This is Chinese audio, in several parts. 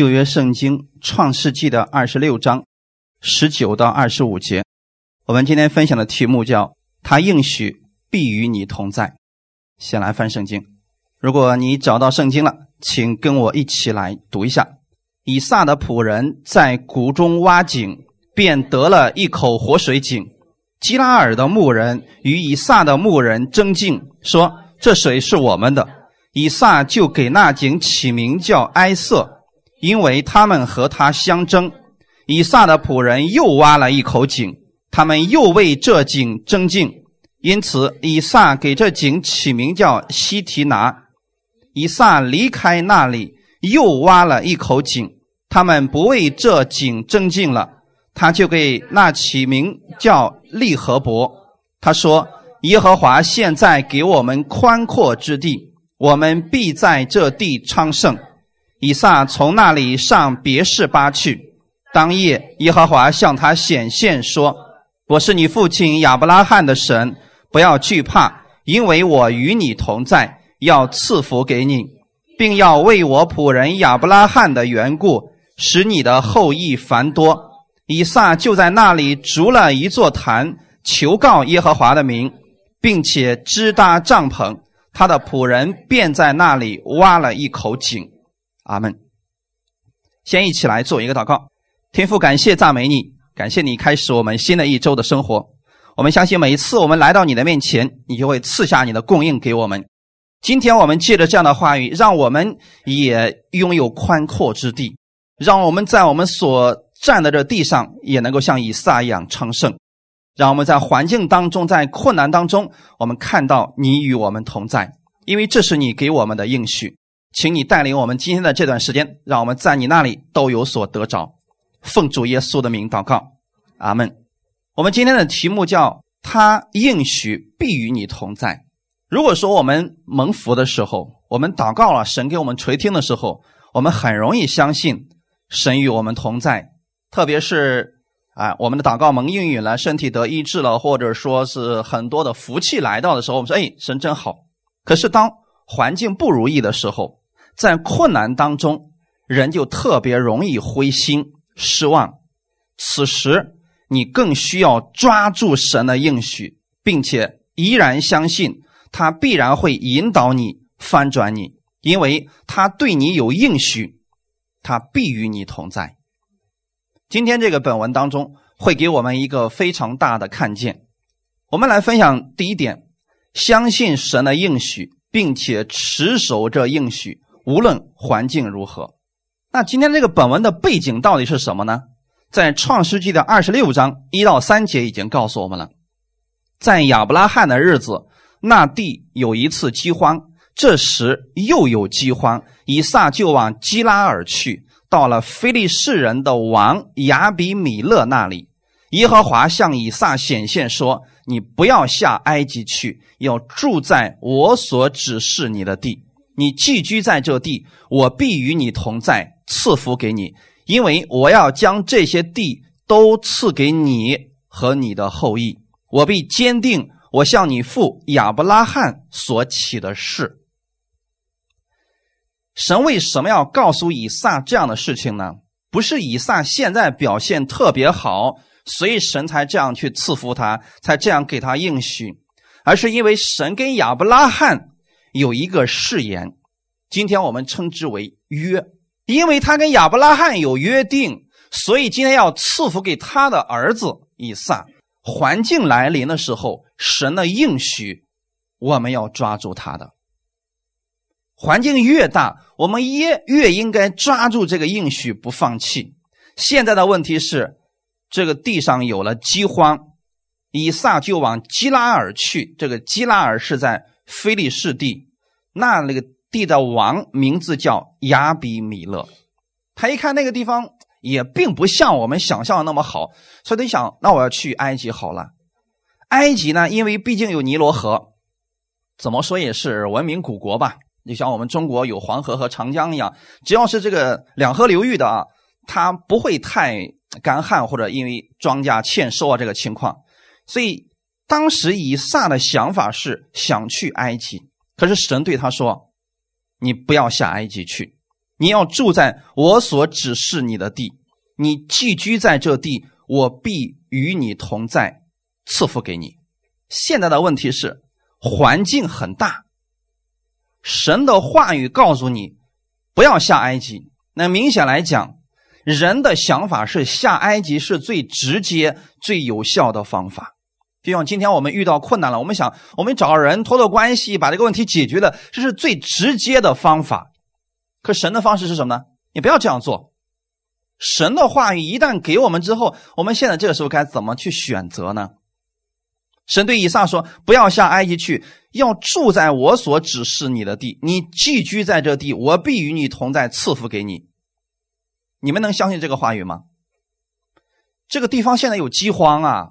旧约圣经创世纪的二十六章十九到二十五节。我们今天分享的题目叫“他应许必与你同在”。先来翻圣经。如果你找到圣经了，请跟我一起来读一下：以撒的仆人在谷中挖井，便得了一口活水井。基拉尔的牧人与以撒的牧人争竞，说：“这水是我们的。”以撒就给那井起名叫埃瑟，因为他们和他相争。以撒的仆人又挖了一口井，他们又为这井争竞，因此以撒给这井起名叫西提拿。以撒离开那里，又挖了一口井，他们不为这井争竞了。他就给那起名叫利和伯。他说：“耶和华现在给我们宽阔之地，我们必在这地昌盛。”以撒从那里上别是巴去。当夜，耶和华向他显现说：“我是你父亲亚伯拉罕的神，不要惧怕，因为我与你同在，要赐福给你，并要为我仆人亚伯拉罕的缘故，使你的后裔繁多。”以撒就在那里筑了一座坛，求告耶和华的名，并且支搭帐篷。他的仆人便在那里挖了一口井。阿门。先一起来做一个祷告。天父，感谢赞美你，感谢你开始我们新的一周的生活。我们相信每一次我们来到你的面前，你就会赐下你的供应给我们。今天我们借着这样的话语，让我们也拥有宽阔之地，让我们在我们所。站的这地上也能够像以撒一样昌盛，让我们在环境当中，在困难当中，我们看到你与我们同在，因为这是你给我们的应许。请你带领我们今天的这段时间，让我们在你那里都有所得着。奉主耶稣的名祷告，阿门。我们今天的题目叫“他应许必与你同在”。如果说我们蒙福的时候，我们祷告了，神给我们垂听的时候，我们很容易相信神与我们同在。特别是啊，我们的祷告蒙应允了，身体得医治了，或者说是很多的福气来到的时候，我们说：“哎，神真好。”可是当环境不如意的时候，在困难当中，人就特别容易灰心失望。此时，你更需要抓住神的应许，并且依然相信他必然会引导你翻转你，因为他对你有应许，他必与你同在。今天这个本文当中会给我们一个非常大的看见。我们来分享第一点：相信神的应许，并且持守这应许，无论环境如何。那今天这个本文的背景到底是什么呢？在创世纪的二十六章一到三节已经告诉我们了。在亚伯拉罕的日子，那地有一次饥荒，这时又有饥荒，以撒就往基拉尔去。到了非利士人的王亚比米勒那里，耶和华向以撒显现说：“你不要下埃及去，要住在我所指示你的地。你寄居在这地，我必与你同在，赐福给你，因为我要将这些地都赐给你和你的后裔。我必坚定我向你父亚伯拉罕所起的誓。”神为什么要告诉以撒这样的事情呢？不是以撒现在表现特别好，所以神才这样去赐福他，才这样给他应许，而是因为神跟亚伯拉罕有一个誓言，今天我们称之为约，因为他跟亚伯拉罕有约定，所以今天要赐福给他的儿子以撒。环境来临的时候，神的应许，我们要抓住他的。环境越大，我们越越应该抓住这个应许不放弃。现在的问题是，这个地上有了饥荒，以撒就往基拉尔去。这个基拉尔是在菲利士地，那那个地的王名字叫亚比米勒。他一看那个地方也并不像我们想象的那么好，所以他想，那我要去埃及好了。埃及呢，因为毕竟有尼罗河，怎么说也是文明古国吧。就像我们中国有黄河和长江一样，只要是这个两河流域的啊，它不会太干旱或者因为庄稼欠收啊这个情况。所以当时以撒的想法是想去埃及，可是神对他说：“你不要下埃及去，你要住在我所指示你的地，你寄居在这地，我必与你同在，赐福给你。现在的问题是，环境很大。神的话语告诉你，不要下埃及。那明显来讲，人的想法是下埃及是最直接、最有效的方法。就像今天我们遇到困难了，我们想我们找人托托关系，把这个问题解决了，这是最直接的方法。可神的方式是什么呢？你不要这样做。神的话语一旦给我们之后，我们现在这个时候该怎么去选择呢？神对以撒说：“不要下埃及去，要住在我所指示你的地。你寄居在这地，我必与你同在，赐福给你。”你们能相信这个话语吗？这个地方现在有饥荒啊，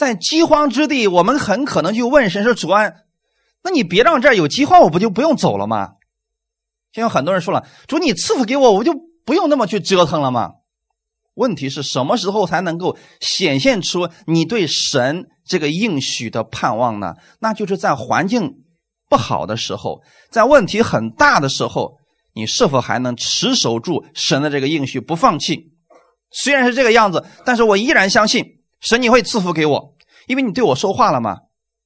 在饥荒之地，我们很可能就问神说：“主啊，那你别让这儿有饥荒，我不就不用走了吗？”就像很多人说了：“主，你赐福给我，我就不用那么去折腾了吗？”问题是什么时候才能够显现出你对神这个应许的盼望呢？那就是在环境不好的时候，在问题很大的时候。你是否还能持守住神的这个应许不放弃？虽然是这个样子，但是我依然相信神你会赐福给我，因为你对我说话了吗？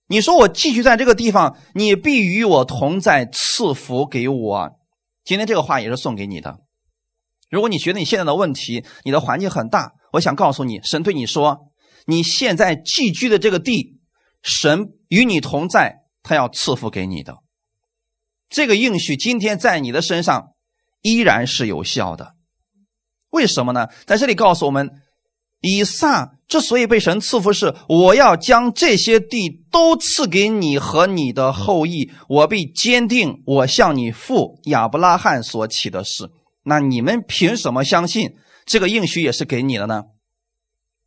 你说我继续在这个地方，你必与我同在，赐福给我。今天这个话也是送给你的。如果你觉得你现在的问题，你的环境很大，我想告诉你，神对你说，你现在寄居的这个地，神与你同在，他要赐福给你的。这个应许今天在你的身上依然是有效的，为什么呢？在这里告诉我们，以撒之所以被神赐福，是我要将这些地都赐给你和你的后裔，我必坚定我向你父亚伯拉罕所起的事。那你们凭什么相信这个应许也是给你的呢？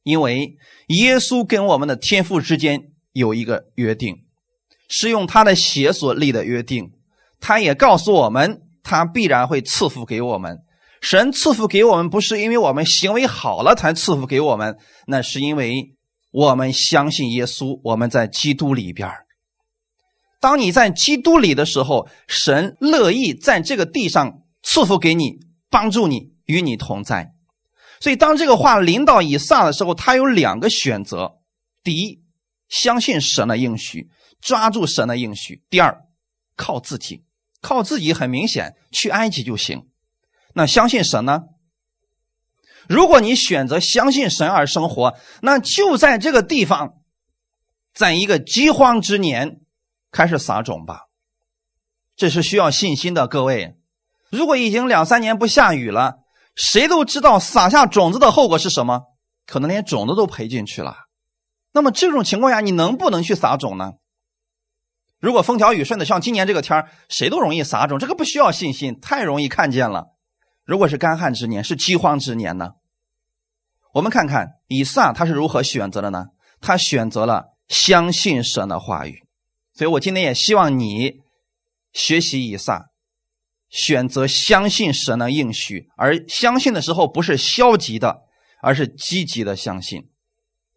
因为耶稣跟我们的天父之间有一个约定，是用他的血所立的约定。他也告诉我们，他必然会赐福给我们。神赐福给我们，不是因为我们行为好了才赐福给我们，那是因为我们相信耶稣，我们在基督里边当你在基督里的时候，神乐意在这个地上赐福给你，帮助你，与你同在。所以，当这个话临到以撒的时候，他有两个选择：第一，相信神的应许，抓住神的应许；第二，靠自己。靠自己很明显，去埃及就行。那相信神呢？如果你选择相信神而生活，那就在这个地方，在一个饥荒之年开始撒种吧。这是需要信心的，各位。如果已经两三年不下雨了，谁都知道撒下种子的后果是什么？可能连种子都赔进去了。那么这种情况下，你能不能去撒种呢？如果风调雨顺的，像今年这个天谁都容易撒种，这个不需要信心，太容易看见了。如果是干旱之年，是饥荒之年呢？我们看看以撒他是如何选择的呢？他选择了相信神的话语。所以我今天也希望你学习以撒，选择相信神的应许，而相信的时候不是消极的，而是积极的相信。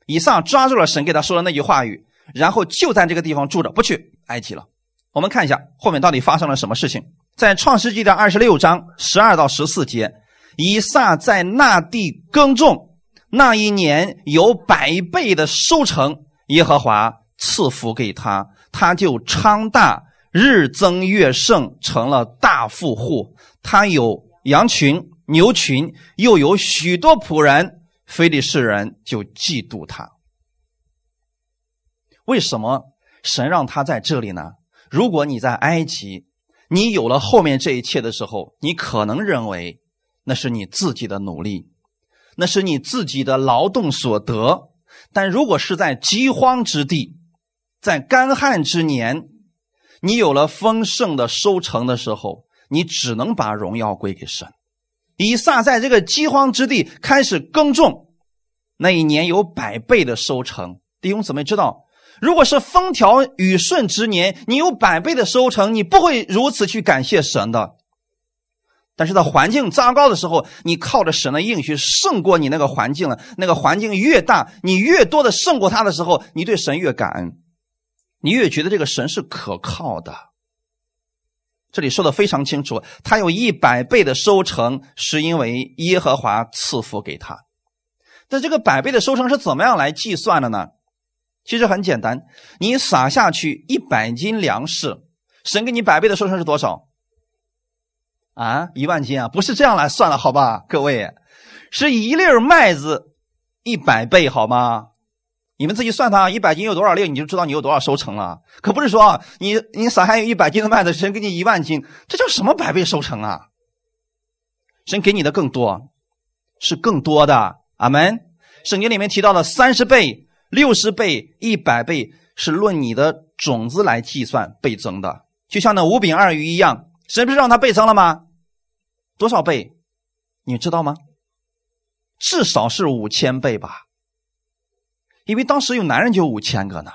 以撒抓住了神给他说的那句话语。然后就在这个地方住着，不去埃及了。我们看一下后面到底发生了什么事情。在创世纪的二十六章十二到十四节，以撒在那地耕种，那一年有百倍的收成，耶和华赐福给他，他就昌大，日增月盛，成了大富户。他有羊群、牛群，又有许多仆人。非利士人就嫉妒他。为什么神让他在这里呢？如果你在埃及，你有了后面这一切的时候，你可能认为那是你自己的努力，那是你自己的劳动所得。但如果是在饥荒之地，在干旱之年，你有了丰盛的收成的时候，你只能把荣耀归给神。以撒在这个饥荒之地开始耕种，那一年有百倍的收成。弟兄姊妹知道。如果是风调雨顺之年，你有百倍的收成，你不会如此去感谢神的。但是在环境糟糕的时候，你靠着神的应许胜过你那个环境了。那个环境越大，你越多的胜过他的时候，你对神越感恩，你越觉得这个神是可靠的。这里说的非常清楚，他有一百倍的收成，是因为耶和华赐福给他。但这个百倍的收成是怎么样来计算的呢？其实很简单，你撒下去一百斤粮食，神给你百倍的收成是多少？啊，一万斤啊，不是这样来算的，好吧，各位，是一粒麦子一百倍，好吗？你们自己算它，一百斤有多少粒，你就知道你有多少收成了。可不是说你你撒下有一百斤的麦子，神给你一万斤，这叫什么百倍收成啊？神给你的更多，是更多的。阿门。圣经里面提到的三十倍、六十倍、一百倍，是论你的种子来计算倍增的。就像那五饼二鱼一样，神不是让它倍增了吗？多少倍？你知道吗？至少是五千倍吧。因为当时有男人就五千个呢，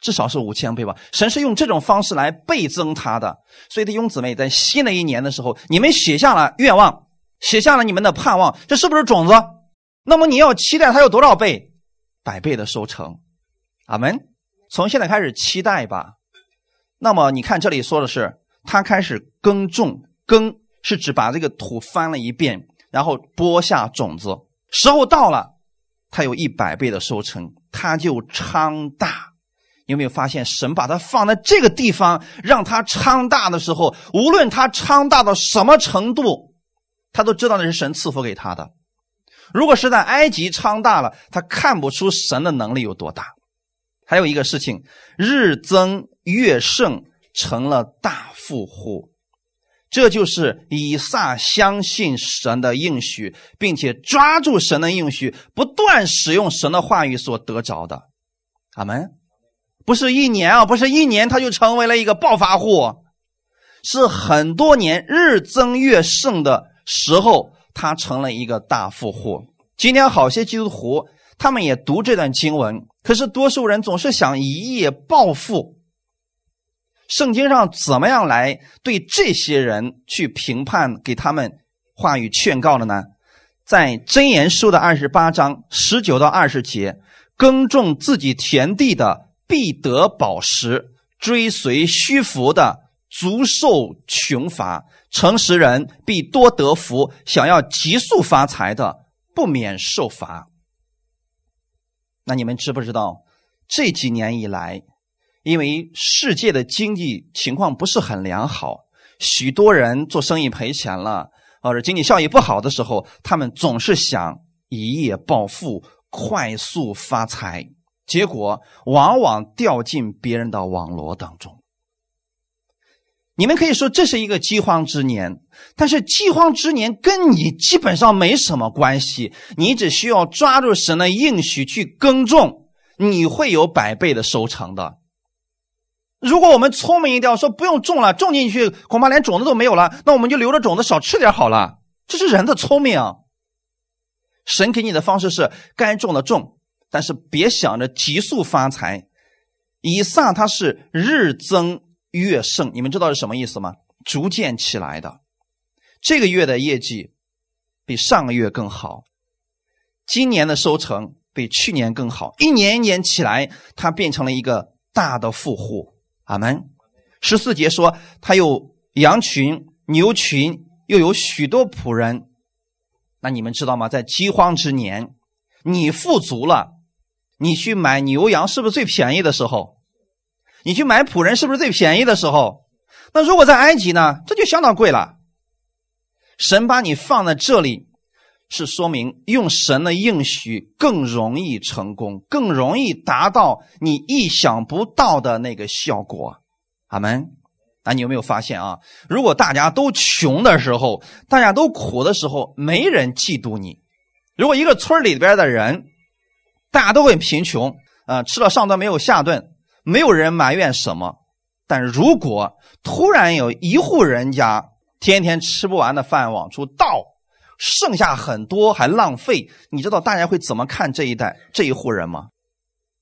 至少是五千倍吧。神是用这种方式来倍增他的，所以弟兄姊妹在新的一年的时候，你们写下了愿望，写下了你们的盼望，这是不是种子？那么你要期待它有多少倍？百倍的收成。阿门。从现在开始期待吧。那么你看这里说的是，他开始耕种，耕是指把这个土翻了一遍，然后播下种子，时候到了，他有一百倍的收成。他就昌大，有没有发现神把他放在这个地方，让他昌大的时候，无论他昌大到什么程度，他都知道那是神赐福给他的。如果是在埃及昌大了，他看不出神的能力有多大。还有一个事情，日增月盛，成了大富户。这就是以撒相信神的应许，并且抓住神的应许，不断使用神的话语所得着的。阿门。不是一年啊，不是一年他就成为了一个暴发户，是很多年日增月盛的时候，他成了一个大富户。今天好些基督徒他们也读这段经文，可是多数人总是想一夜暴富。圣经上怎么样来对这些人去评判，给他们话语劝告的呢？在箴言书的二十八章十九到二十节，耕种自己田地的必得宝石，追随虚浮的足受穷乏，诚实人必多得福，想要急速发财的不免受罚。那你们知不知道这几年以来？因为世界的经济情况不是很良好，许多人做生意赔钱了，或者经济效益不好的时候，他们总是想一夜暴富、快速发财，结果往往掉进别人的网络当中。你们可以说这是一个饥荒之年，但是饥荒之年跟你基本上没什么关系，你只需要抓住神的应许去耕种，你会有百倍的收成的。如果我们聪明一点，说不用种了，种进去恐怕连种子都没有了，那我们就留着种子少吃点好了。这是人的聪明。神给你的方式是该种的种，但是别想着急速发财。以撒他是日增月盛，你们知道是什么意思吗？逐渐起来的。这个月的业绩比上个月更好，今年的收成比去年更好，一年一年起来，他变成了一个大的富户。阿门。十四节说，他有羊群、牛群，又有许多仆人。那你们知道吗？在饥荒之年，你富足了，你去买牛羊是不是最便宜的时候？你去买仆人是不是最便宜的时候？那如果在埃及呢？这就相当贵了。神把你放在这里，是说明用神的应许更容易成功，更容易达到你意想不到的那个效果。阿门。啊，你有没有发现啊？如果大家都穷的时候，大家都苦的时候，没人嫉妒你。如果一个村里边的人，大家都很贫穷，啊，吃了上顿没有下顿，没有人埋怨什么。但如果突然有一户人家天天吃不完的饭往出倒，剩下很多还浪费，你知道大家会怎么看这一代这一户人吗？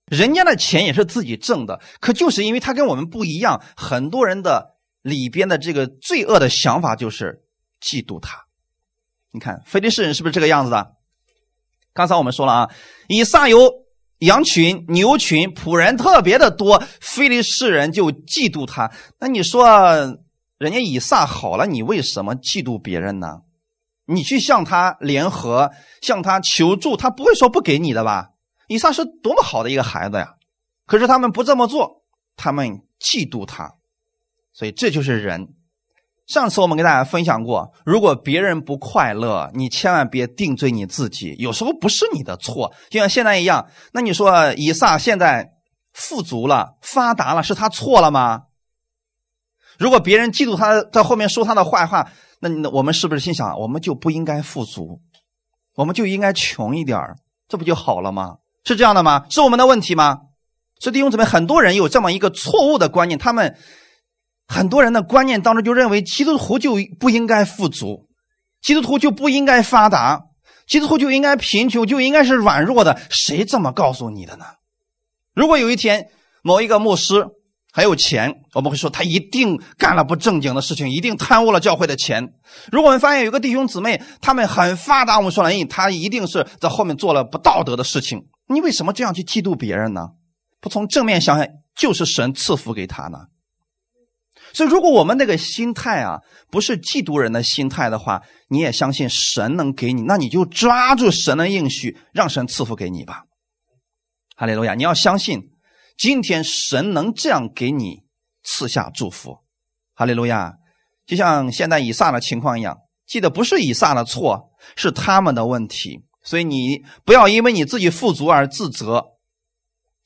人家的钱也是自己挣的，可就是因为他跟我们不一样，很多人的里边的这个罪恶的想法就是嫉妒他。你看，非利士人是不是这个样子的？刚才我们说了啊，以撒有羊群、牛群、仆人特别的多，非利士人就嫉妒他。那你说人家以撒好了，你为什么嫉妒别人呢？你去向他联合，向他求助，他不会说不给你的吧？以撒是多么好的一个孩子呀！可是他们不这么做，他们嫉妒他，所以这就是人。上次我们跟大家分享过，如果别人不快乐，你千万别定罪你自己，有时候不是你的错，就像现在一样。那你说以撒现在富足了、发达了，是他错了吗？如果别人嫉妒他，在后面说他的坏话。那我们是不是心想，我们就不应该富足，我们就应该穷一点这不就好了吗？是这样的吗？是我们的问题吗？所以弟兄姊妹，很多人有这么一个错误的观念，他们很多人的观念当中就认为基督徒就不应该富足，基督徒就不应该发达，基督徒就应该贫穷，就应该是软弱的。谁这么告诉你的呢？如果有一天某一个牧师，还有钱，我们会说他一定干了不正经的事情，一定贪污了教会的钱。如果我们发现有个弟兄姊妹，他们很发达，我们说了，他一定是在后面做了不道德的事情。你为什么这样去嫉妒别人呢？不从正面想想，就是神赐福给他呢。所以，如果我们那个心态啊，不是嫉妒人的心态的话，你也相信神能给你，那你就抓住神的应许，让神赐福给你吧。哈利路亚！你要相信。今天神能这样给你赐下祝福，哈利路亚！就像现在以撒的情况一样，记得不是以撒的错，是他们的问题。所以你不要因为你自己富足而自责，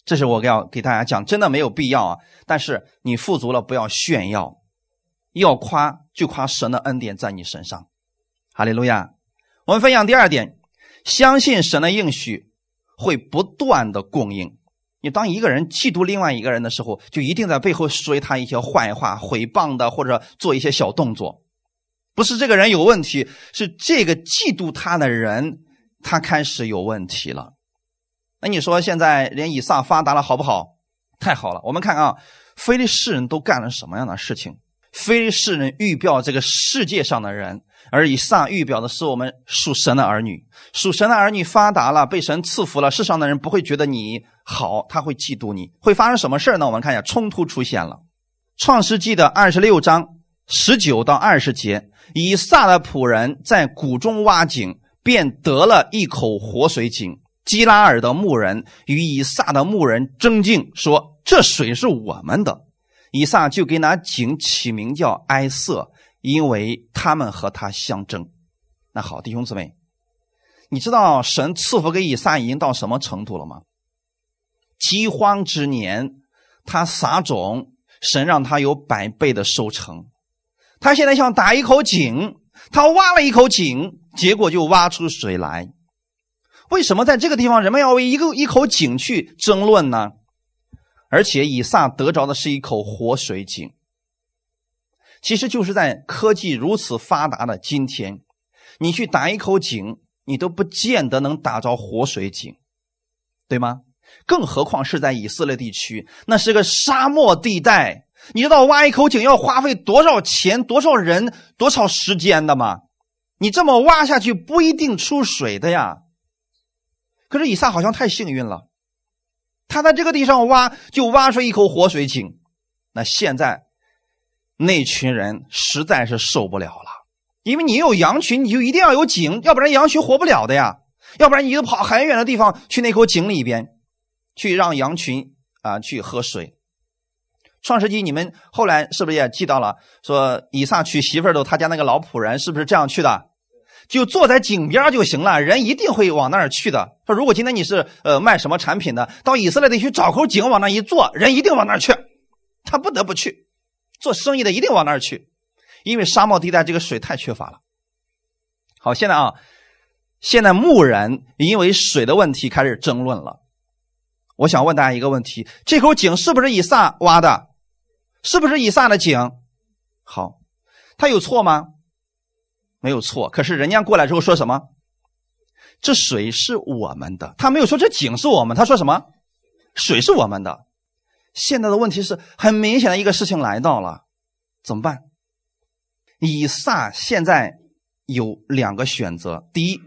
这是我要给大家讲，真的没有必要啊。但是你富足了，不要炫耀，要夸就夸神的恩典在你身上，哈利路亚！我们分享第二点，相信神的应许会不断的供应。你当一个人嫉妒另外一个人的时候，就一定在背后说他一些坏话、毁谤的，或者做一些小动作。不是这个人有问题，是这个嫉妒他的人，他开始有问题了。那你说现在连以撒发达了好不好？太好了！我们看啊，非利士人都干了什么样的事情？非利士人预表这个世界上的人。而以撒预表的是我们属神的儿女，属神的儿女发达了，被神赐福了，世上的人不会觉得你好，他会嫉妒你。会发生什么事呢？我们看一下，冲突出现了。创世纪的二十六章十九到二十节，以撒的仆人在谷中挖井，便得了一口活水井。基拉尔的牧人与以撒的牧人争竞，说：“这水是我们的。”以撒就给那井起名叫埃瑟。因为他们和他相争，那好，弟兄姊妹，你知道神赐福给以撒已经到什么程度了吗？饥荒之年，他撒种，神让他有百倍的收成。他现在想打一口井，他挖了一口井，结果就挖出水来。为什么在这个地方人们要为一个一口井去争论呢？而且以撒得着的是一口活水井。其实就是在科技如此发达的今天，你去打一口井，你都不见得能打着活水井，对吗？更何况是在以色列地区，那是个沙漠地带，你知道挖一口井要花费多少钱、多少人、多少时间的吗？你这么挖下去不一定出水的呀。可是以撒好像太幸运了，他在这个地上挖就挖出一口活水井，那现在。那群人实在是受不了了，因为你有羊群，你就一定要有井，要不然羊群活不了的呀。要不然你就跑很远的地方去那口井里边，去让羊群啊去喝水。创世纪你们后来是不是也记到了？说以撒娶媳妇儿的他家那个老仆人是不是这样去的？就坐在井边就行了，人一定会往那儿去的。说如果今天你是呃卖什么产品的，到以色列地区找口井往那一坐，人一定往那儿去，他不得不去。做生意的一定往那儿去，因为沙漠地带这个水太缺乏了。好，现在啊，现在牧人因为水的问题开始争论了。我想问大家一个问题：这口井是不是以撒挖的？是不是以撒的井？好，他有错吗？没有错。可是人家过来之后说什么？这水是我们的。他没有说这井是我们，他说什么？水是我们的。现在的问题是很明显的一个事情来到了，怎么办？以撒现在有两个选择：第一，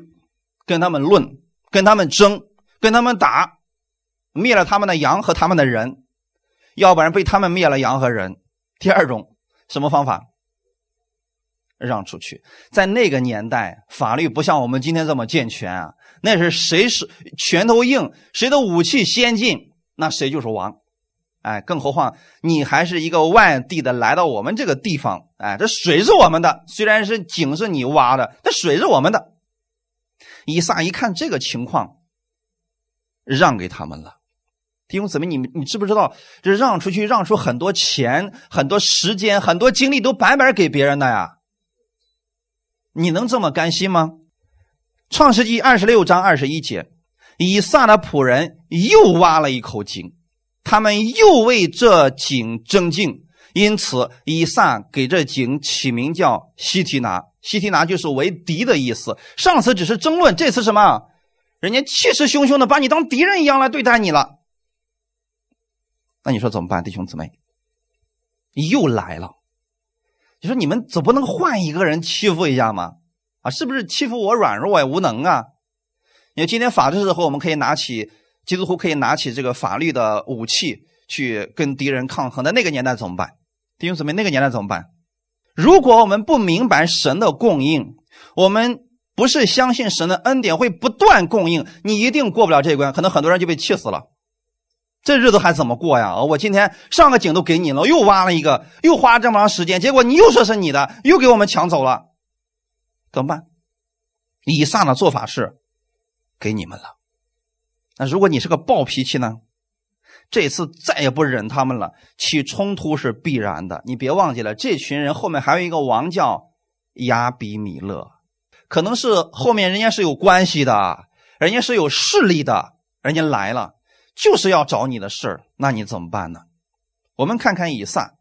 跟他们论，跟他们争，跟他们打，灭了他们的羊和他们的人；要不然被他们灭了羊和人。第二种什么方法？让出去。在那个年代，法律不像我们今天这么健全啊，那是谁是拳头硬，谁的武器先进，那谁就是王。哎，更何况你还是一个外地的，来到我们这个地方，哎，这水是我们的，虽然是井是你挖的，但水是我们的。以撒一看这个情况，让给他们了。弟兄姊妹，你们你知不知道，这让出去，让出很多钱、很多时间、很多精力，都白白给别人的呀？你能这么甘心吗？创世纪二十六章二十一节，以撒的仆人又挖了一口井，他们又为这井争竞，因此以撒给这井起名叫西提拿。西提拿就是为敌的意思。上次只是争论，这次什么？人家气势汹汹的把你当敌人一样来对待你了。那你说怎么办，弟兄姊妹？又来了。你说你们总不能换一个人欺负一下吗？啊，是不是欺负我软弱也无能啊？因为今天法治社会，我们可以拿起基督徒可以拿起这个法律的武器去跟敌人抗衡。的那个年代怎么办？弟兄姊妹，那个年代怎么办？如果我们不明白神的供应，我们不是相信神的恩典会不断供应，你一定过不了这一关。可能很多人就被气死了，这日子还怎么过呀？我今天上个井都给你了，又挖了一个，又花了这么长时间，结果你又说是你的，又给我们抢走了，怎么办？以上的做法是给你们了。那如果你是个暴脾气呢？这次再也不忍他们了，起冲突是必然的。你别忘记了，这群人后面还有一个王叫亚比米勒，可能是后面人家是有关系的，人家是有势力的，人家来了就是要找你的事儿，那你怎么办呢？我们看看以撒，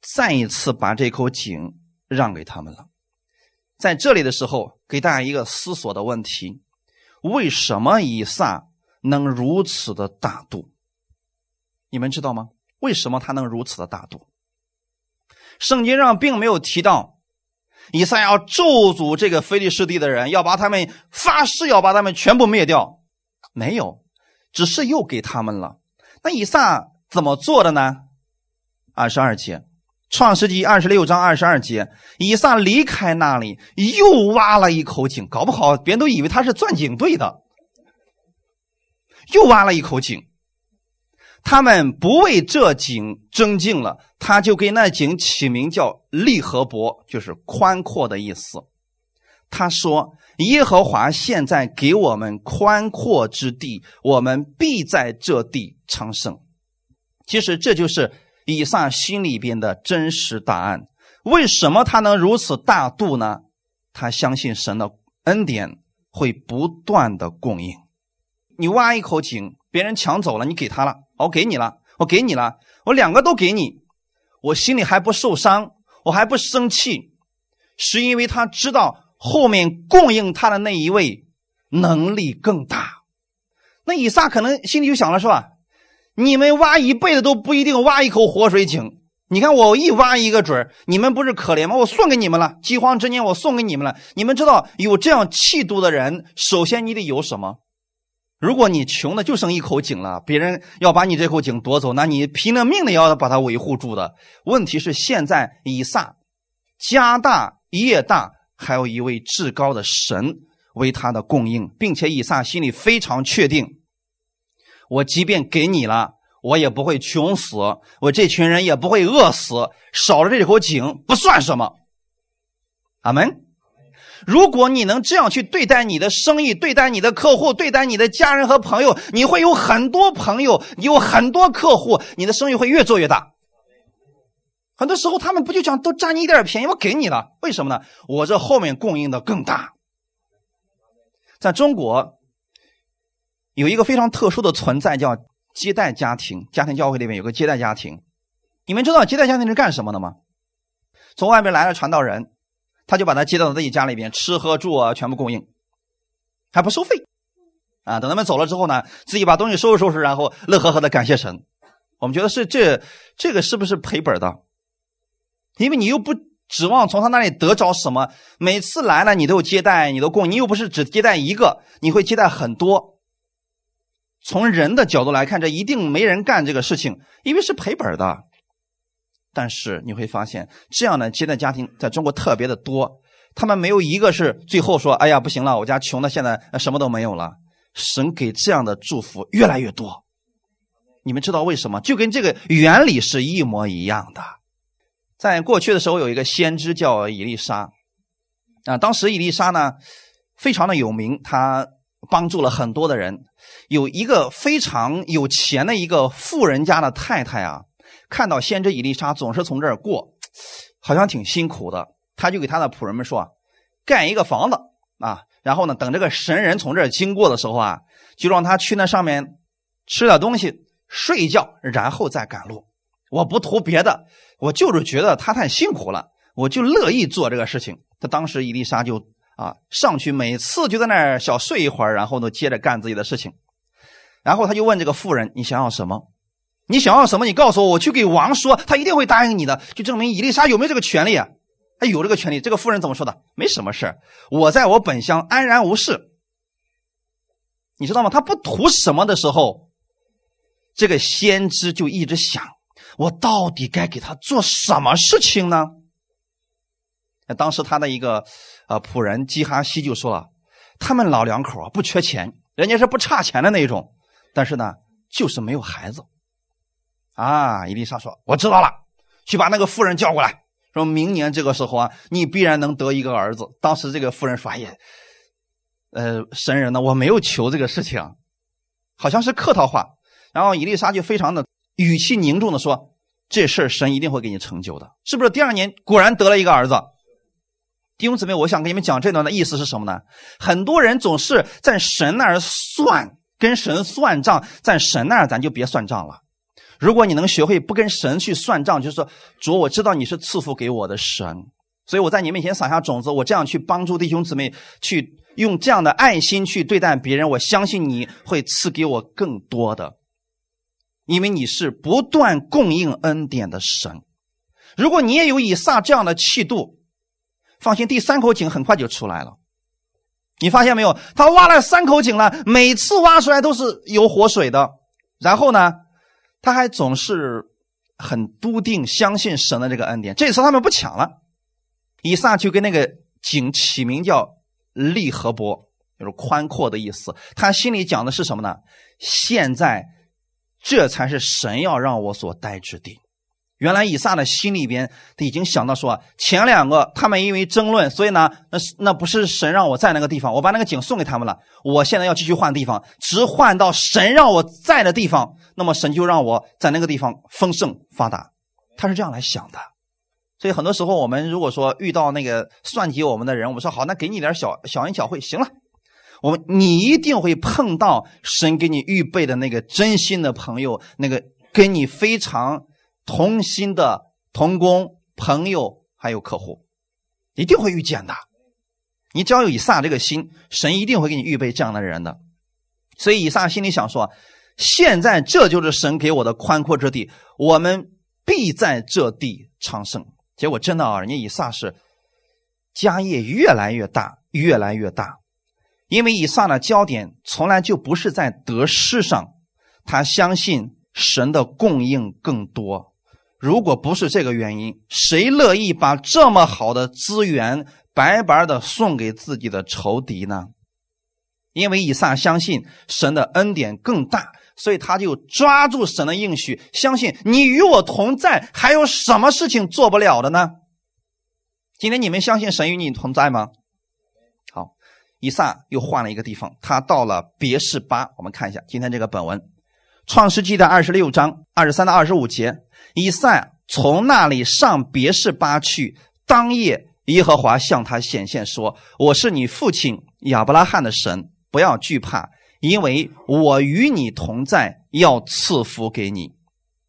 再一次把这口井让给他们了。在这里的时候，给大家一个思索的问题：为什么以撒能如此的大度？你们知道吗？为什么他能如此的大度？圣经上并没有提到以撒要咒诅这个非利士地的人，要把他们发誓要把他们全部灭掉，没有，只是又给他们了。那以撒怎么做的呢？二十二节，创世纪二十六章二十二节，以撒离开那里，又挖了一口井，搞不好别人都以为他是钻井队的，又挖了一口井。他们不为这井争竞了，他就给那井起名叫利和伯，就是宽阔的意思。他说：“耶和华现在给我们宽阔之地，我们必在这地昌盛。”其实这就是以撒心里边的真实答案。为什么他能如此大度呢？他相信神的恩典会不断的供应。你挖一口井，别人抢走了，你给他了。我给你了，我给你了，我两个都给你，我心里还不受伤，我还不生气，是因为他知道后面供应他的那一位能力更大。那以撒可能心里就想了，是吧？你们挖一辈子都不一定挖一口活水井，你看我一挖一个准你们不是可怜吗？我送给你们了，饥荒之年我送给你们了。你们知道有这样气度的人，首先你得有什么？如果你穷的就剩一口井了，别人要把你这口井夺走，那你拼了命的要把它维护住的。问题是现在以撒家大业大，还有一位至高的神为他的供应，并且以撒心里非常确定：我即便给你了，我也不会穷死，我这群人也不会饿死，少了这口井不算什么。阿门。如果你能这样去对待你的生意，对待你的客户，对待你的家人和朋友，你会有很多朋友，有很多客户，你的生意会越做越大。很多时候他们不就想都占你一点便宜，我给你了，为什么呢？我这后面供应的更大。在中国有一个非常特殊的存在，叫接待家庭。家庭教会里面有个接待家庭，你们知道接待家庭是干什么的吗？从外面来了传道人。他就把他接到自己家里边，吃喝住啊全部供应，还不收费，啊，等他们走了之后呢，自己把东西收拾收拾，然后乐呵呵的感谢神。我们觉得是这这个是不是赔本的？因为你又不指望从他那里得着什么，每次来了你都有接待，你都供，你又不是只接待一个，你会接待很多。从人的角度来看，这一定没人干这个事情，因为是赔本的。但是你会发现，这样的接待家庭在中国特别的多，他们没有一个是最后说：“哎呀，不行了，我家穷的现在什么都没有了。”神给这样的祝福越来越多。你们知道为什么？就跟这个原理是一模一样的。在过去的时候，有一个先知叫以利沙，啊，当时以利沙呢非常的有名，他帮助了很多的人。有一个非常有钱的一个富人家的太太啊。看到先知以利沙总是从这儿过，好像挺辛苦的，他就给他的仆人们说：“盖一个房子啊，然后呢，等这个神人从这儿经过的时候啊，就让他去那上面吃点东西、睡一觉，然后再赶路。我不图别的，我就是觉得他太辛苦了，我就乐意做这个事情。”他当时伊丽莎就啊上去，每次就在那儿小睡一会儿，然后呢接着干自己的事情。然后他就问这个妇人：“你想要什么？”你想要什么？你告诉我，我去给王说，他一定会答应你的。就证明伊丽莎有没有这个权利啊？他有这个权利。这个妇人怎么说的？没什么事我在我本乡安然无事。你知道吗？他不图什么的时候，这个先知就一直想：我到底该给他做什么事情呢？当时他的一个呃仆人基哈西就说了：他们老两口啊不缺钱，人家是不差钱的那种，但是呢，就是没有孩子。啊，伊丽莎说：“我知道了，去把那个妇人叫过来，说明年这个时候啊，你必然能得一个儿子。”当时这个妇人说：“哎呀，呃，神人呢，我没有求这个事情，好像是客套话。”然后伊丽莎就非常的语气凝重的说：“这事儿神一定会给你成就的，是不是？”第二年果然得了一个儿子。弟兄姊妹，我想跟你们讲这段的意思是什么呢？很多人总是在神那儿算，跟神算账，在神那儿咱就别算账了。如果你能学会不跟神去算账，就是说，主，我知道你是赐福给我的神，所以我在你面前撒下种子，我这样去帮助弟兄姊妹，去用这样的爱心去对待别人，我相信你会赐给我更多的，因为你是不断供应恩典的神。如果你也有以撒这样的气度，放心，第三口井很快就出来了。你发现没有？他挖了三口井了，每次挖出来都是有活水的。然后呢？他还总是很笃定相信神的这个恩典。这次他们不抢了，以撒就跟那个井起名叫利和伯，就是宽阔的意思。他心里讲的是什么呢？现在这才是神要让我所待之地。原来以撒的心里边他已经想到说，前两个他们因为争论，所以呢，那是那不是神让我在那个地方，我把那个井送给他们了。我现在要继续换地方，只换到神让我在的地方，那么神就让我在那个地方丰盛发达。他是这样来想的。所以很多时候我们如果说遇到那个算计我们的人，我们说好，那给你点小小恩小惠，行了。我们你一定会碰到神给你预备的那个真心的朋友，那个跟你非常。同心的同工、朋友还有客户，一定会遇见的。你只要有以撒这个心，神一定会给你预备这样的人的。所以以撒心里想说：现在这就是神给我的宽阔之地，我们必在这地昌盛。结果真的啊，人家以撒是家业越来越大，越来越大。因为以撒的焦点从来就不是在得失上，他相信神的供应更多。如果不是这个原因，谁乐意把这么好的资源白白的送给自己的仇敌呢？因为以撒相信神的恩典更大，所以他就抓住神的应许，相信你与我同在，还有什么事情做不了的呢？今天你们相信神与你同在吗？以撒又换了一个地方，他到了别是巴。我们看一下今天这个本文，《创世纪》的二十六章二十三到二十五节。以撒从那里上别是巴去，当夜耶和华向他显现说：“我是你父亲亚伯拉罕的神，不要惧怕，因为我与你同在，要赐福给你，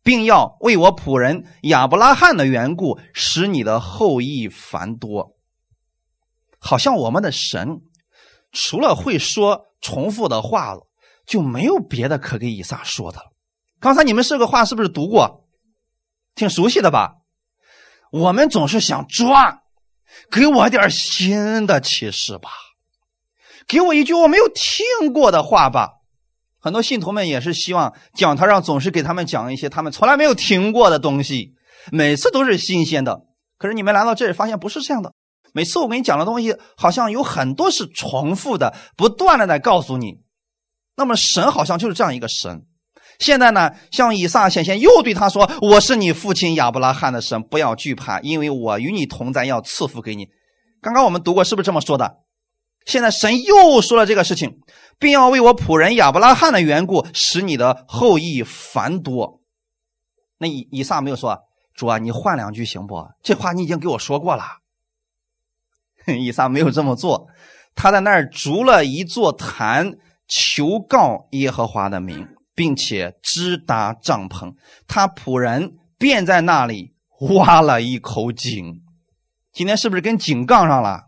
并要为我仆人亚伯拉罕的缘故，使你的后裔繁多。”好像我们的神除了会说重复的话了，就没有别的可给以撒说的了。刚才你们这个话是不是读过？挺熟悉的吧？我们总是想抓，给我点新的启示吧，给我一句我没有听过的话吧。很多信徒们也是希望讲台上总是给他们讲一些他们从来没有听过的东西，每次都是新鲜的。可是你们来到这里，发现不是这样的。每次我跟你讲的东西，好像有很多是重复的，不断的在告诉你。那么神好像就是这样一个神。现在呢，向以撒显现，又对他说：“我是你父亲亚伯拉罕的神，不要惧怕，因为我与你同在，要赐福给你。”刚刚我们读过，是不是这么说的？现在神又说了这个事情，并要为我仆人亚伯拉罕的缘故，使你的后裔繁多。那以以撒没有说：“主啊，你换两句行不？这话你已经给我说过了。” 以撒没有这么做，他在那儿筑了一座坛，求告耶和华的名。并且支搭帐篷，他仆人便在那里挖了一口井。今天是不是跟井杠上了？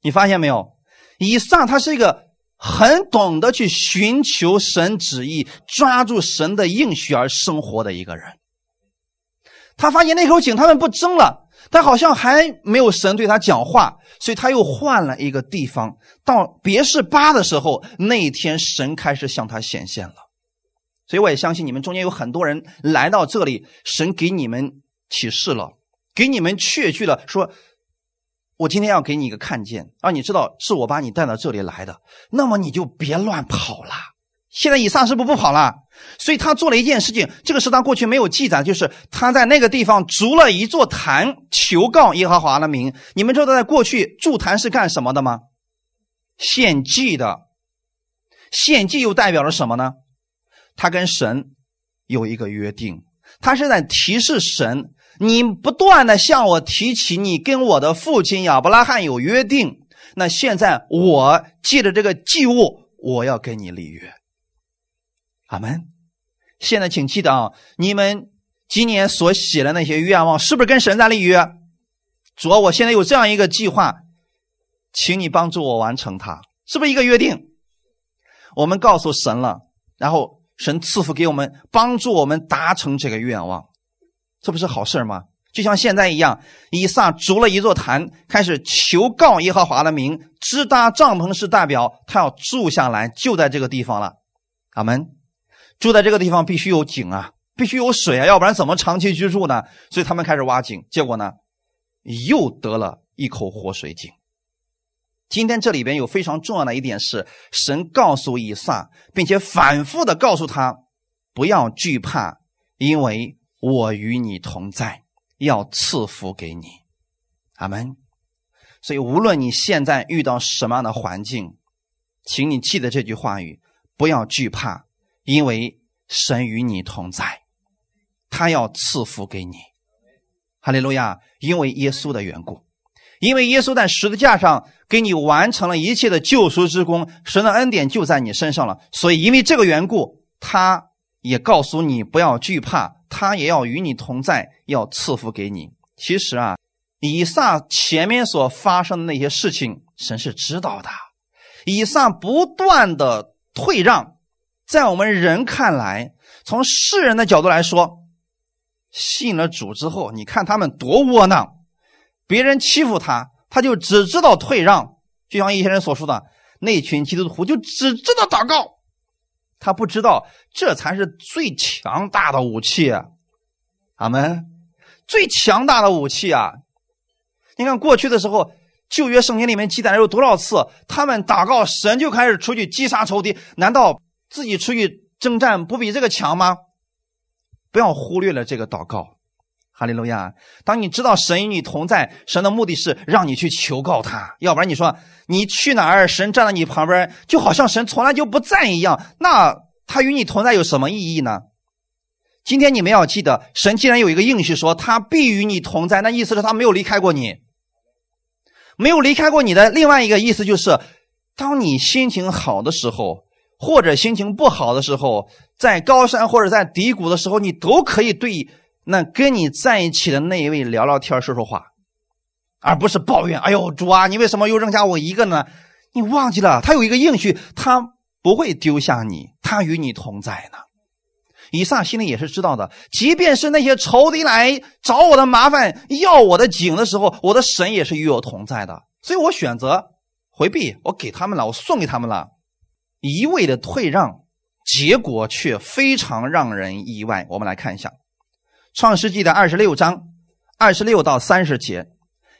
你发现没有？以撒他是一个很懂得去寻求神旨意、抓住神的应许而生活的一个人。他发现那口井他们不争了，但好像还没有神对他讲话，所以他又换了一个地方。到别是巴的时候，那一天神开始向他显现了。所以我也相信你们中间有很多人来到这里，神给你们启示了，给你们确据了，说，我今天要给你一个看见，让你知道是我把你带到这里来的，那么你就别乱跑了。现在以撒是不是不跑了？所以他做了一件事情，这个是他过去没有记载，就是他在那个地方筑了一座坛，求告耶和华的名。你们知道在过去筑坛是干什么的吗？献祭的，献祭又代表了什么呢？他跟神有一个约定，他是在提示神：你不断的向我提起你跟我的父亲亚伯拉罕有约定，那现在我借着这个祭物，我要跟你立约。阿门。现在请记得啊，你们今年所写的那些愿望，是不是跟神在立约？主要我现在有这样一个计划，请你帮助我完成它，是不是一个约定？我们告诉神了，然后。神赐福给我们，帮助我们达成这个愿望，这不是好事吗？就像现在一样，以撒筑了一座坛，开始求告耶和华的名，支搭帐篷是代表他要住下来，就在这个地方了。阿门。住在这个地方必须有井啊，必须有水啊，要不然怎么长期居住呢？所以他们开始挖井，结果呢，又得了一口活水井。今天这里边有非常重要的一点是，神告诉以撒，并且反复的告诉他，不要惧怕，因为我与你同在，要赐福给你。阿门。所以无论你现在遇到什么样的环境，请你记得这句话语：不要惧怕，因为神与你同在，他要赐福给你。哈利路亚！因为耶稣的缘故。因为耶稣在十字架上给你完成了一切的救赎之功，神的恩典就在你身上了。所以，因为这个缘故，他也告诉你不要惧怕，他也要与你同在，要赐福给你。其实啊，以撒前面所发生的那些事情，神是知道的。以撒不断的退让，在我们人看来，从世人的角度来说，信了主之后，你看他们多窝囊。别人欺负他，他就只知道退让，就像一些人所说的，那群基督徒就只知道祷告，他不知道这才是最强大的武器。阿门，最强大的武器啊！你看过去的时候，旧约圣经里面记载了有多少次，他们祷告神就开始出去击杀仇敌，难道自己出去征战不比这个强吗？不要忽略了这个祷告。哈利路亚！当你知道神与你同在，神的目的是让你去求告他，要不然你说你去哪儿，神站在你旁边，就好像神从来就不在一样。那他与你同在有什么意义呢？今天你们要记得，神既然有一个应许说他必与你同在，那意思是他没有离开过你，没有离开过你的。另外一个意思就是，当你心情好的时候，或者心情不好的时候，在高山或者在低谷的时候，你都可以对。那跟你在一起的那一位聊聊天说说话，而不是抱怨。哎呦，主啊，你为什么又扔下我一个呢？你忘记了，他有一个应许，他不会丢下你，他与你同在呢。以撒心里也是知道的，即便是那些仇敌来找我的麻烦，要我的井的时候，我的神也是与我同在的。所以我选择回避，我给他们了，我送给他们了，一味的退让，结果却非常让人意外。我们来看一下。创世纪的二十六章二十六到三十节，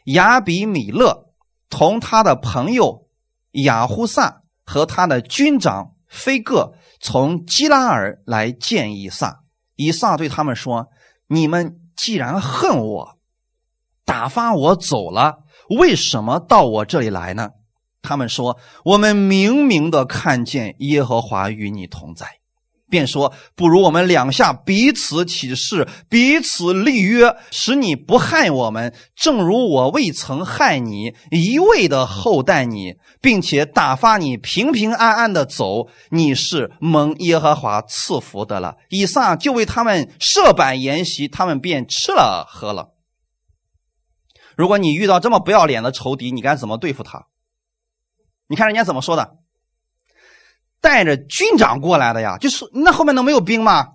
亚比米勒同他的朋友雅呼萨和他的军长菲戈从基拉尔来见以撒。以撒对他们说：“你们既然恨我，打发我走了，为什么到我这里来呢？”他们说：“我们明明的看见耶和华与你同在。”便说：“不如我们两下彼此起誓，彼此立约，使你不害我们，正如我未曾害你，一味的厚待你，并且打发你平平安安的走。你是蒙耶和华赐福的了。”以撒就为他们设摆筵席，他们便吃了喝了。如果你遇到这么不要脸的仇敌，你该怎么对付他？你看人家怎么说的？带着军长过来的呀，就是那后面能没有兵吗？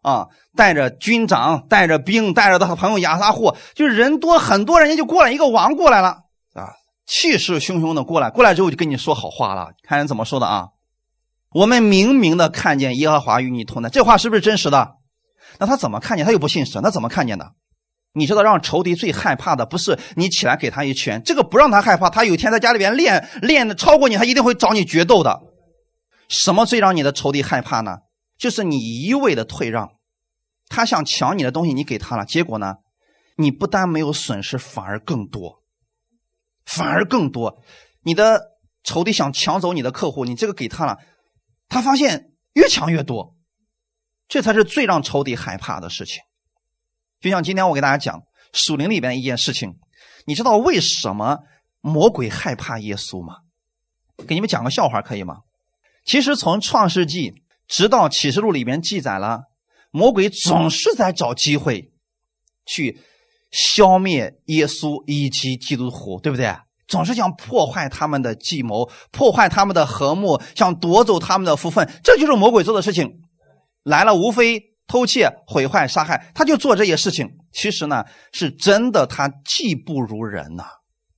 啊，带着军长，带着兵，带着他的朋友亚撒户，就是人多很多人家就过来，一个王过来了啊，气势汹汹的过来，过来之后就跟你说好话了，看人怎么说的啊。我们明明的看见耶和华与你同在，这话是不是真实的？那他怎么看见？他又不信神，那怎么看见的？你知道，让仇敌最害怕的不是你起来给他一拳，这个不让他害怕，他有一天在家里边练练的超过你，他一定会找你决斗的。什么最让你的仇敌害怕呢？就是你一味的退让，他想抢你的东西，你给他了，结果呢，你不但没有损失，反而更多，反而更多。你的仇敌想抢走你的客户，你这个给他了，他发现越抢越多，这才是最让仇敌害怕的事情。就像今天我给大家讲属灵里边的一件事情，你知道为什么魔鬼害怕耶稣吗？给你们讲个笑话可以吗？其实从创世纪直到启示录里面记载了，魔鬼总是在找机会去消灭耶稣以及基督徒，对不对？总是想破坏他们的计谋，破坏他们的和睦，想夺走他们的福分，这就是魔鬼做的事情。来了，无非偷窃、毁坏、杀害，他就做这些事情。其实呢，是真的，他技不如人呐。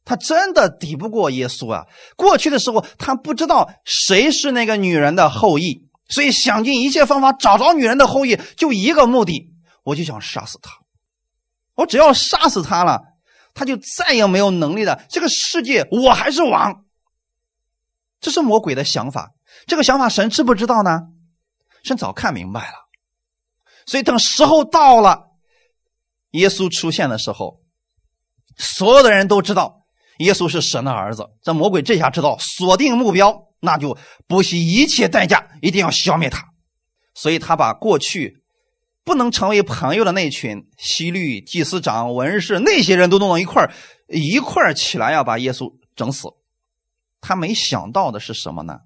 他真的抵不过耶稣啊！过去的时候，他不知道谁是那个女人的后裔，所以想尽一切方法找着女人的后裔，就一个目的，我就想杀死他。我只要杀死他了，他就再也没有能力了。这个世界我还是王。这是魔鬼的想法。这个想法神知不知道呢？神早看明白了。所以等时候到了，耶稣出现的时候，所有的人都知道。耶稣是神的儿子，这魔鬼这下知道锁定目标，那就不惜一切代价，一定要消灭他。所以他把过去不能成为朋友的那群西律、祭司长、文士那些人都弄到一块儿，一块儿起来要把耶稣整死。他没想到的是什么呢？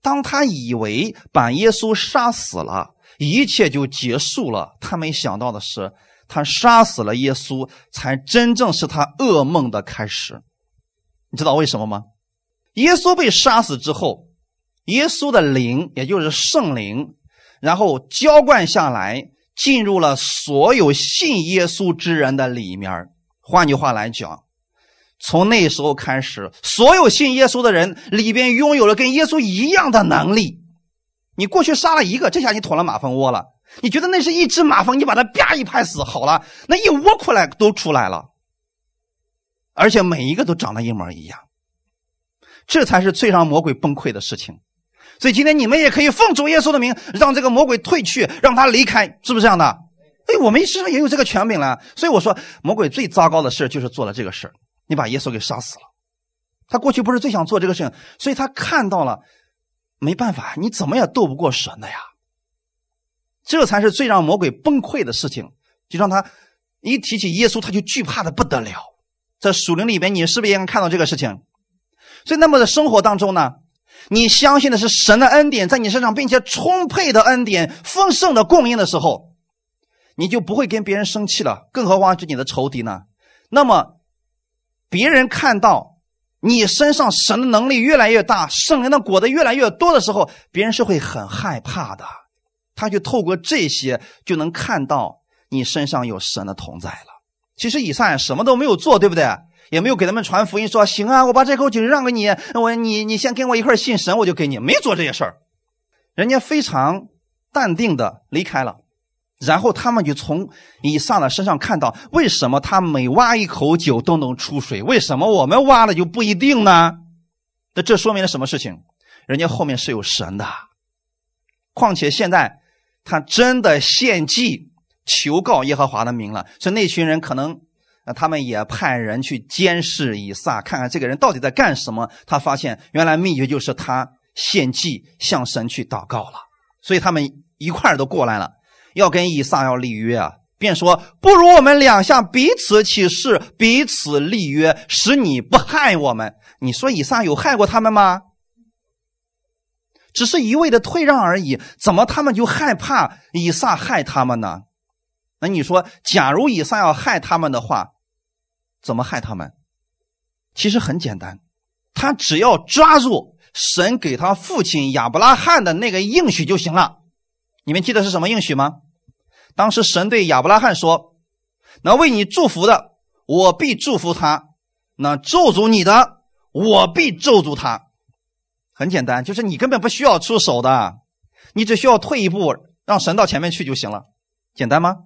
当他以为把耶稣杀死了，一切就结束了，他没想到的是。他杀死了耶稣，才真正是他噩梦的开始。你知道为什么吗？耶稣被杀死之后，耶稣的灵，也就是圣灵，然后浇灌下来，进入了所有信耶稣之人的里面。换句话来讲，从那时候开始，所有信耶稣的人里边拥有了跟耶稣一样的能力。你过去杀了一个，这下你捅了马蜂窝了。你觉得那是一只马蜂，你把它啪一拍死，好了，那一窝出来都出来了，而且每一个都长得一模一样，这才是最让魔鬼崩溃的事情。所以今天你们也可以奉主耶稣的名，让这个魔鬼退去，让他离开，是不是这样的？哎，我们身上也有这个权柄了。所以我说，魔鬼最糟糕的事就是做了这个事你把耶稣给杀死了。他过去不是最想做这个事情，所以他看到了，没办法，你怎么也斗不过神的呀。这才是最让魔鬼崩溃的事情，就让他一提起耶稣，他就惧怕的不得了。在属灵里边，你是不是也能看到这个事情？所以，那么的生活当中呢，你相信的是神的恩典在你身上，并且充沛的恩典、丰盛的供应的时候，你就不会跟别人生气了。更何况是你的仇敌呢？那么，别人看到你身上神的能力越来越大，圣灵的果子越来越多的时候，别人是会很害怕的。他就透过这些就能看到你身上有神的同在了。其实以撒什么都没有做，对不对？也没有给他们传福音，说行啊，我把这口井让给你，我你你先跟我一块信神，我就给你。没做这些事儿，人家非常淡定的离开了。然后他们就从以撒的身上看到，为什么他每挖一口酒都能出水，为什么我们挖了就不一定呢？那这说明了什么事情？人家后面是有神的。况且现在他真的献祭求告耶和华的名了，所以那群人可能，他们也派人去监视以撒，看看这个人到底在干什么。他发现原来秘诀就是他献祭向神去祷告了，所以他们一块儿都过来了。要跟以撒要立约啊，便说不如我们两下彼此起誓，彼此立约，使你不害我们。你说以撒有害过他们吗？只是一味的退让而已，怎么他们就害怕以撒害他们呢？那你说，假如以撒要害他们的话，怎么害他们？其实很简单，他只要抓住神给他父亲亚伯拉罕的那个应许就行了。你们记得是什么应许吗？当时神对亚伯拉罕说：“那为你祝福的，我必祝福他；那咒诅你的，我必咒诅他。”很简单，就是你根本不需要出手的，你只需要退一步，让神到前面去就行了。简单吗？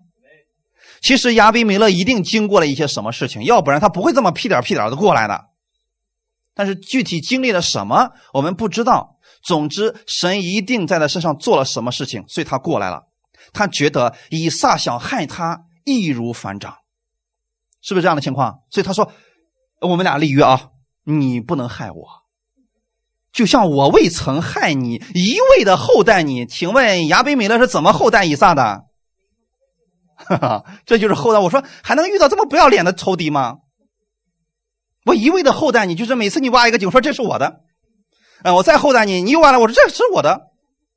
其实亚比米勒一定经过了一些什么事情，要不然他不会这么屁颠屁颠的过来的。但是具体经历了什么，我们不知道。总之，神一定在他身上做了什么事情，所以他过来了。他觉得以撒想害他，易如反掌，是不是这样的情况？所以他说：“我们俩立约啊，你不能害我，就像我未曾害你，一味的厚待你。请问亚比米勒是怎么厚待以撒的？哈哈，这就是厚待。我说还能遇到这么不要脸的仇敌吗？我一味的厚待你，就是每次你挖一个井，说这是我的，嗯，我再厚待你，你又挖了，我说这是我的，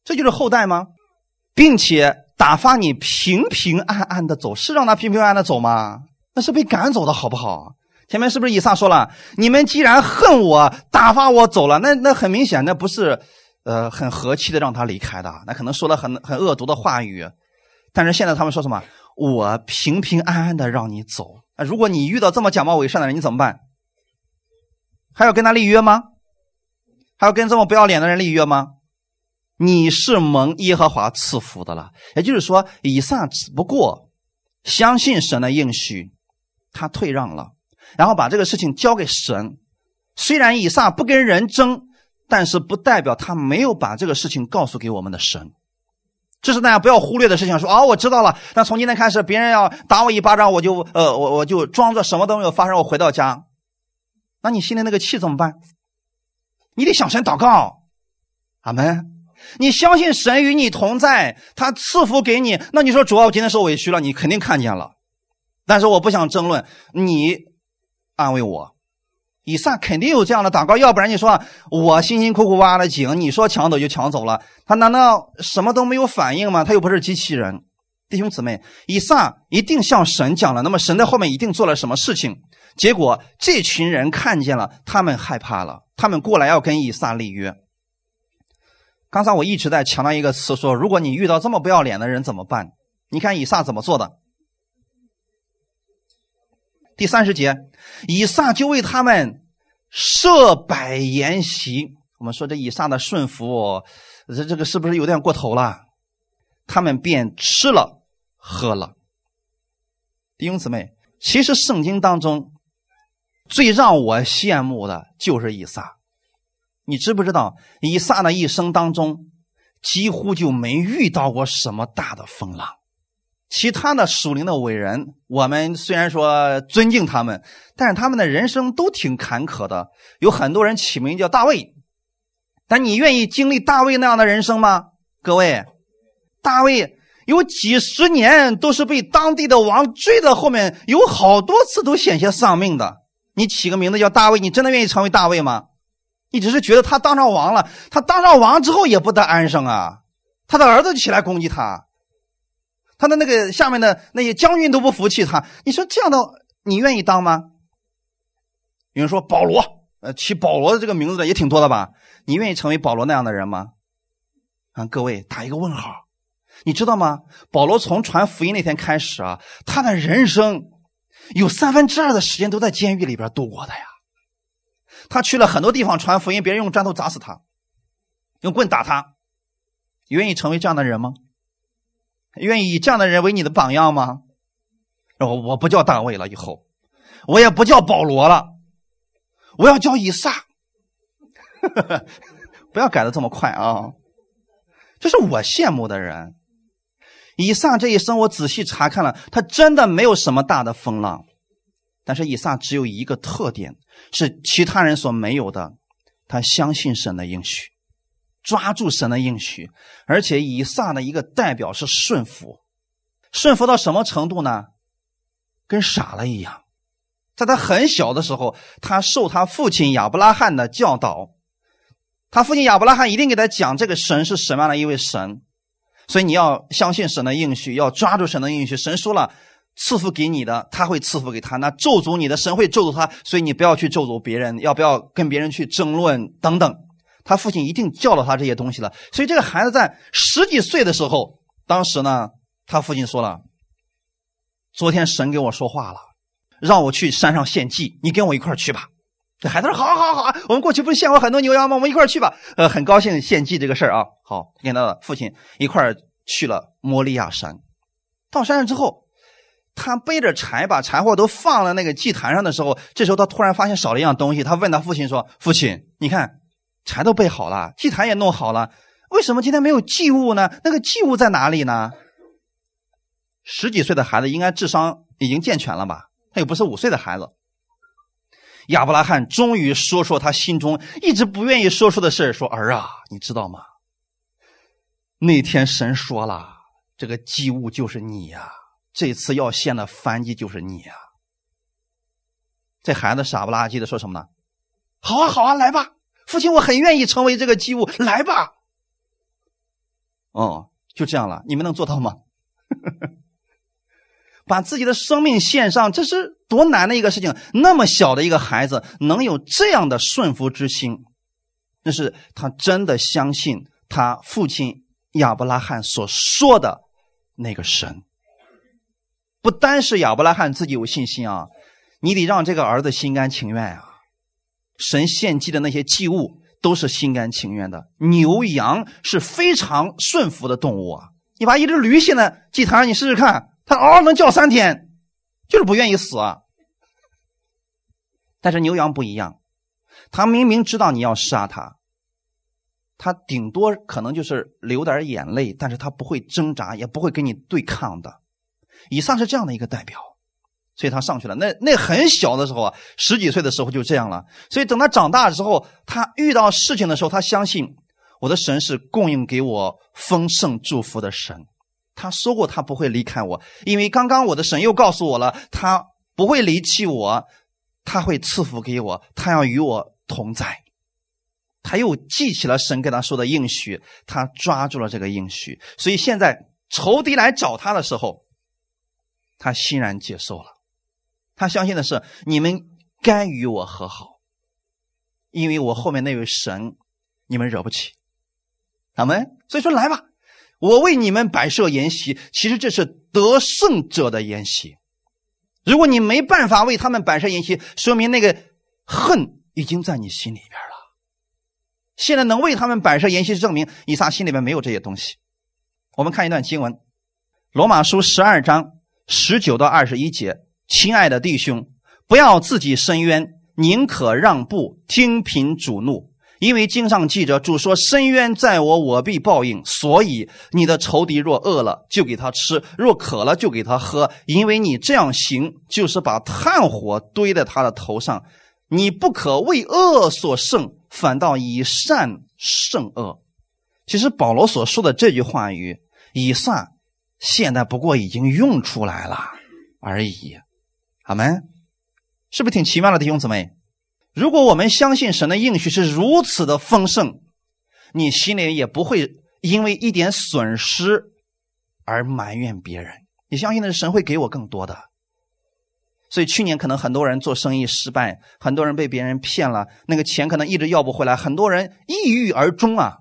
这就是厚待吗？并且。”打发你平平安安的走，是让他平平安安的走吗？那是被赶走的，好不好？前面是不是以撒说了，你们既然恨我，打发我走了，那那很明显，那不是，呃，很和气的让他离开的，那可能说了很很恶毒的话语。但是现在他们说什么？我平平安安的让你走。那如果你遇到这么假冒伪善的人，你怎么办？还要跟他立约吗？还要跟这么不要脸的人立约吗？你是蒙耶和华赐福的了，也就是说，以撒只不过相信神的应许，他退让了，然后把这个事情交给神。虽然以撒不跟人争，但是不代表他没有把这个事情告诉给我们的神。这是大家不要忽略的事情。说哦，我知道了。那从今天开始，别人要打我一巴掌，我就呃，我我就装作什么都没有发生。我回到家，那你心里那个气怎么办？你得向神祷告，阿门。你相信神与你同在，他赐福给你。那你说主要我今天受委屈了，你肯定看见了。但是我不想争论，你安慰我。以撒肯定有这样的祷告，要不然你说我辛辛苦苦挖了井，你说抢走就抢走了，他难道什么都没有反应吗？他又不是机器人。弟兄姊妹，以撒一定向神讲了，那么神在后面一定做了什么事情？结果这群人看见了，他们害怕了，他们过来要跟以撒立约。刚才我一直在强调一个词，说如果你遇到这么不要脸的人怎么办？你看以撒怎么做的？第三十节，以撒就为他们设摆筵席。我们说这以撒的顺服，这这个是不是有点过头了？他们便吃了喝了。弟兄姊妹，其实圣经当中最让我羡慕的就是以撒。你知不知道，以撒的一生当中，几乎就没遇到过什么大的风浪。其他的属灵的伟人，我们虽然说尊敬他们，但是他们的人生都挺坎坷的。有很多人起名叫大卫，但你愿意经历大卫那样的人生吗？各位，大卫有几十年都是被当地的王追在后面，有好多次都险些丧命的。你起个名字叫大卫，你真的愿意成为大卫吗？你只是觉得他当上王了，他当上王之后也不得安生啊！他的儿子起来攻击他，他的那个下面的那些将军都不服气他。你说这样的你愿意当吗？有人说保罗，呃，起保罗的这个名字的也挺多的吧？你愿意成为保罗那样的人吗？啊，各位打一个问号。你知道吗？保罗从传福音那天开始啊，他的人生有三分之二的时间都在监狱里边度过的呀。他去了很多地方传福音，别人用砖头砸死他，用棍打他。愿意成为这样的人吗？愿意以这样的人为你的榜样吗？我我不叫大卫了，以后我也不叫保罗了，我要叫以撒。不要改的这么快啊！这是我羡慕的人。以撒这一生，我仔细查看了，他真的没有什么大的风浪。但是以撒只有一个特点，是其他人所没有的，他相信神的应许，抓住神的应许。而且以撒的一个代表是顺服，顺服到什么程度呢？跟傻了一样。在他很小的时候，他受他父亲亚伯拉罕的教导。他父亲亚伯拉罕一定给他讲这个神是什么样的一位神，所以你要相信神的应许，要抓住神的应许。神说了，赐福给你的，他会赐福给他；那咒诅你的，神会咒诅他。所以你不要去咒诅别人，要不要跟别人去争论等等。他父亲一定教了他这些东西了。所以这个孩子在十几岁的时候，当时呢，他父亲说了：“昨天神给我说话了，让我去山上献祭，你跟我一块去吧。”这孩子说：“好，好，好，我们过去不是献过很多牛羊吗？我们一块去吧。”呃，很高兴献祭这个事儿啊。好，跟他的父亲一块去了摩利亚山。到山上之后，他背着柴，把柴火都放了那个祭坛上的时候，这时候他突然发现少了一样东西。他问他父亲说：“父亲，你看，柴都备好了，祭坛也弄好了，为什么今天没有祭物呢？那个祭物在哪里呢？”十几岁的孩子应该智商已经健全了吧？他又不是五岁的孩子。亚伯拉罕终于说说他心中一直不愿意说出的事说儿啊，你知道吗？那天神说了，这个祭物就是你呀，这次要献的燔祭就是你呀。这孩子傻不拉几的说什么呢？好啊，好啊，来吧，父亲，我很愿意成为这个祭物，来吧。哦，就这样了，你们能做到吗？把自己的生命献上，这是多难的一个事情！那么小的一个孩子能有这样的顺服之心，那是他真的相信他父亲亚伯拉罕所说的那个神。不单是亚伯拉罕自己有信心啊，你得让这个儿子心甘情愿啊。神献祭的那些祭物都是心甘情愿的，牛羊是非常顺服的动物啊。你把一只驴献在祭坛上，你试试看。他嗷能叫三天，就是不愿意死啊。但是牛羊不一样，他明明知道你要杀他，他顶多可能就是流点眼泪，但是他不会挣扎，也不会跟你对抗的。以上是这样的一个代表，所以他上去了。那那很小的时候啊，十几岁的时候就这样了。所以等他长大之后，他遇到事情的时候，他相信我的神是供应给我丰盛祝福的神。他说过，他不会离开我，因为刚刚我的神又告诉我了，他不会离弃我，他会赐福给我，他要与我同在。他又记起了神跟他说的应许，他抓住了这个应许，所以现在仇敌来找他的时候，他欣然接受了。他相信的是，你们该与我和好，因为我后面那位神，你们惹不起。他们所以说，来吧。我为你们摆设筵席，其实这是得胜者的筵席。如果你没办法为他们摆设筵席，说明那个恨已经在你心里边了。现在能为他们摆设筵席，证明以撒心里边没有这些东西。我们看一段经文，《罗马书》十二章十九到二十一节：亲爱的弟兄，不要自己伸冤，宁可让步，听凭主怒。因为经上记着，主说：“深渊在我，我必报应。”所以你的仇敌若饿了，就给他吃；若渴了，就给他喝。因为你这样行，就是把炭火堆在他的头上。你不可为恶所胜，反倒以善胜恶。其实保罗所说的这句话语，以善现在不过已经用出来了而已。阿门，是不是挺奇妙的弟兄姊妹？如果我们相信神的应许是如此的丰盛，你心里也不会因为一点损失而埋怨别人。你相信的是神会给我更多的。所以去年可能很多人做生意失败，很多人被别人骗了，那个钱可能一直要不回来，很多人抑郁而终啊，